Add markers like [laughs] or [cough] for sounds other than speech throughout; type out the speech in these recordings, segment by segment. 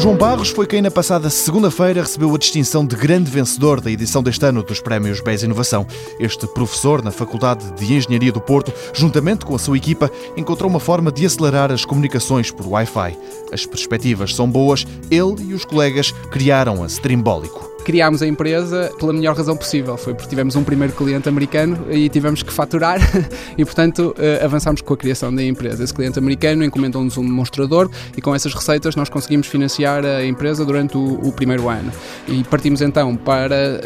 João Barros foi quem na passada segunda-feira recebeu a distinção de grande vencedor da edição deste ano dos Prémios BES Inovação. Este professor na Faculdade de Engenharia do Porto, juntamente com a sua equipa, encontrou uma forma de acelerar as comunicações por Wi-Fi. As perspectivas são boas, ele e os colegas criaram a Streambólico criámos a empresa pela melhor razão possível. Foi porque tivemos um primeiro cliente americano e tivemos que faturar [laughs] e, portanto, eh, avançámos com a criação da empresa. Esse cliente americano encomendou-nos um demonstrador e com essas receitas nós conseguimos financiar a empresa durante o, o primeiro ano. E partimos então para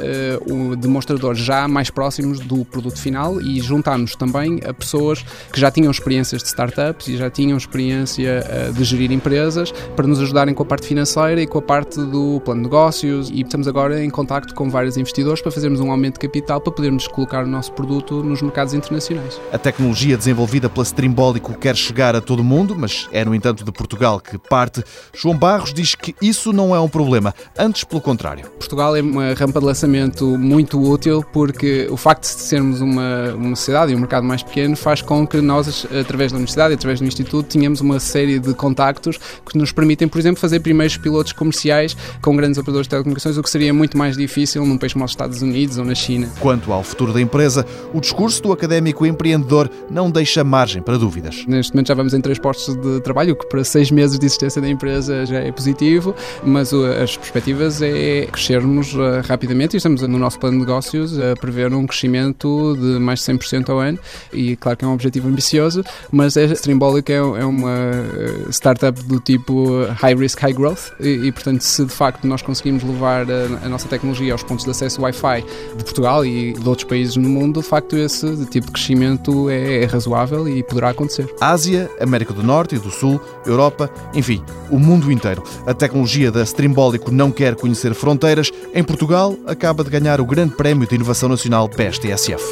uh, o demonstrador já mais próximos do produto final e juntámos também a pessoas que já tinham experiências de startups e já tinham experiência uh, de gerir empresas para nos ajudarem com a parte financeira e com a parte do plano de negócios e estamos agora em contacto com vários investidores para fazermos um aumento de capital para podermos colocar o nosso produto nos mercados internacionais. A tecnologia desenvolvida pela Streambólico quer chegar a todo o mundo, mas é, no entanto, de Portugal que parte. João Barros diz que isso não é um problema, antes pelo contrário. Portugal é uma rampa de lançamento muito útil porque o facto de sermos uma, uma sociedade e um mercado mais pequeno faz com que nós, através da universidade e através do Instituto, tenhamos uma série de contactos que nos permitem, por exemplo, fazer primeiros pilotos comerciais com grandes operadores de telecomunicações, o que seria muito mais difícil num país como os Estados Unidos ou na China. Quanto ao futuro da empresa, o discurso do académico empreendedor não deixa margem para dúvidas. Neste momento já vamos em três postos de trabalho, o que para seis meses de existência da empresa já é positivo, mas as perspectivas é crescermos eh, rapidamente e estamos no nosso plano de negócios a prever um crescimento de mais de 100% ao ano e claro que é um objetivo ambicioso, mas é Streambolic é, é uma eh, startup do tipo high risk, high growth e, e portanto se de facto nós conseguimos levar a a nossa tecnologia aos pontos de acesso Wi-Fi de Portugal e de outros países no mundo, de facto esse tipo de crescimento é, é razoável e poderá acontecer. Ásia, América do Norte e do Sul, Europa, enfim, o mundo inteiro. A tecnologia da Streambólico não quer conhecer fronteiras. Em Portugal, acaba de ganhar o Grande Prémio de Inovação Nacional PSTSF.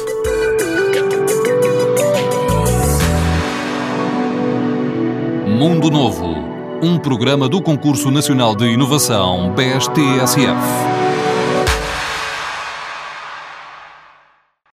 Mundo Novo, um programa do Concurso Nacional de Inovação BSTSF.